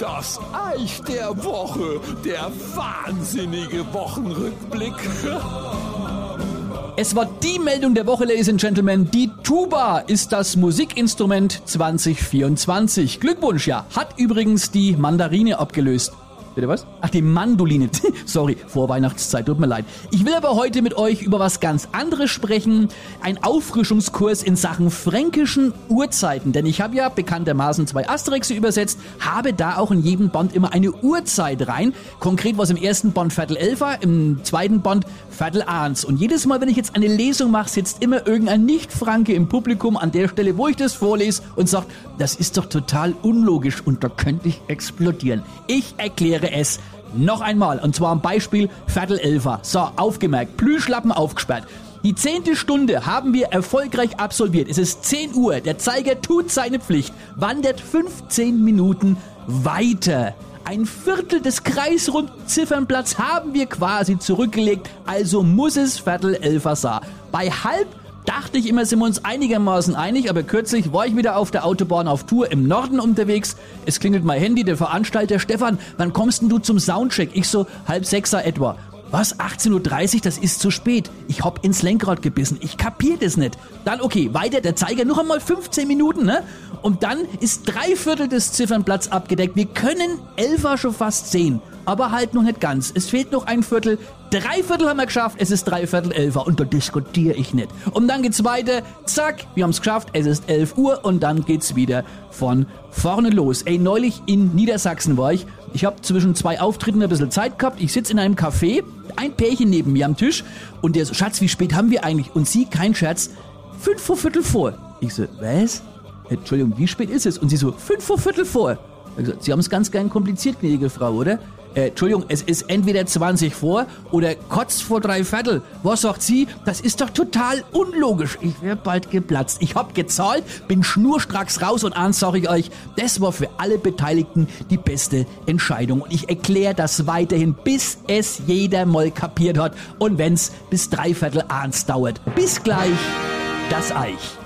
Das Eich der Woche, der wahnsinnige Wochenrückblick. Es war die Meldung der Woche, Ladies and Gentlemen. Die Tuba ist das Musikinstrument 2024. Glückwunsch, ja. Hat übrigens die Mandarine abgelöst. Bitte was? Ach, die Mandoline. Sorry, Vorweihnachtszeit, tut mir leid. Ich will aber heute mit euch über was ganz anderes sprechen. Ein Auffrischungskurs in Sachen fränkischen Uhrzeiten. Denn ich habe ja bekanntermaßen zwei Asterix übersetzt, habe da auch in jedem Band immer eine Uhrzeit rein. Konkret was im ersten Band Viertel Elfer, im zweiten Band Viertel Ahns. Und jedes Mal, wenn ich jetzt eine Lesung mache, sitzt immer irgendein Nicht-Franke im Publikum an der Stelle, wo ich das vorlese und sagt, das ist doch total unlogisch und da könnte ich explodieren. Ich erkläre es noch einmal. Und zwar am Beispiel Viertel Elfer. So, aufgemerkt. Plüschlappen aufgesperrt. Die zehnte Stunde haben wir erfolgreich absolviert. Es ist 10 Uhr. Der Zeiger tut seine Pflicht, wandert 15 Minuten weiter. Ein Viertel des Kreisrundziffernblatts haben wir quasi zurückgelegt, also muss es Viertel Elfer sein. Bei halb dachte ich immer, sind wir uns einigermaßen einig, aber kürzlich war ich wieder auf der Autobahn auf Tour im Norden unterwegs. Es klingelt mein Handy, der Veranstalter Stefan, wann kommst denn du zum Soundcheck? Ich so, halb sechser etwa. Was? 18.30 Uhr? Das ist zu spät. Ich hab ins Lenkrad gebissen. Ich kapier das nicht. Dann, okay, weiter, der Zeiger noch einmal 15 Minuten, ne? Und dann ist drei Viertel des Ziffernblatts abgedeckt. Wir können Elfer schon fast sehen aber halt noch nicht ganz. Es fehlt noch ein Viertel. Drei Viertel haben wir geschafft, es ist drei Viertel elfer und da diskutiere ich nicht. Und dann geht's weiter, zack, wir haben es geschafft, es ist 11 Uhr und dann geht's wieder von vorne los. Ey, neulich in Niedersachsen war ich. Ich habe zwischen zwei Auftritten ein bisschen Zeit gehabt. Ich sitze in einem Café, ein Pärchen neben mir am Tisch und der so, Schatz, wie spät haben wir eigentlich? Und sie, kein Scherz, fünf vor Viertel vor. Ich so, was? Entschuldigung, wie spät ist es? Und sie so, fünf vor Viertel vor. Ich so, sie haben es ganz gern kompliziert, gnädige Frau, oder? Äh, Entschuldigung, es ist entweder 20 vor oder kurz vor drei Viertel. Was sagt sie? Das ist doch total unlogisch. Ich wäre bald geplatzt. Ich hab gezahlt, bin schnurstracks raus und eins sage ich euch, das war für alle Beteiligten die beste Entscheidung. Und ich erkläre das weiterhin, bis es jeder mal kapiert hat und wenn's bis drei Viertel eins dauert. Bis gleich, das Eich.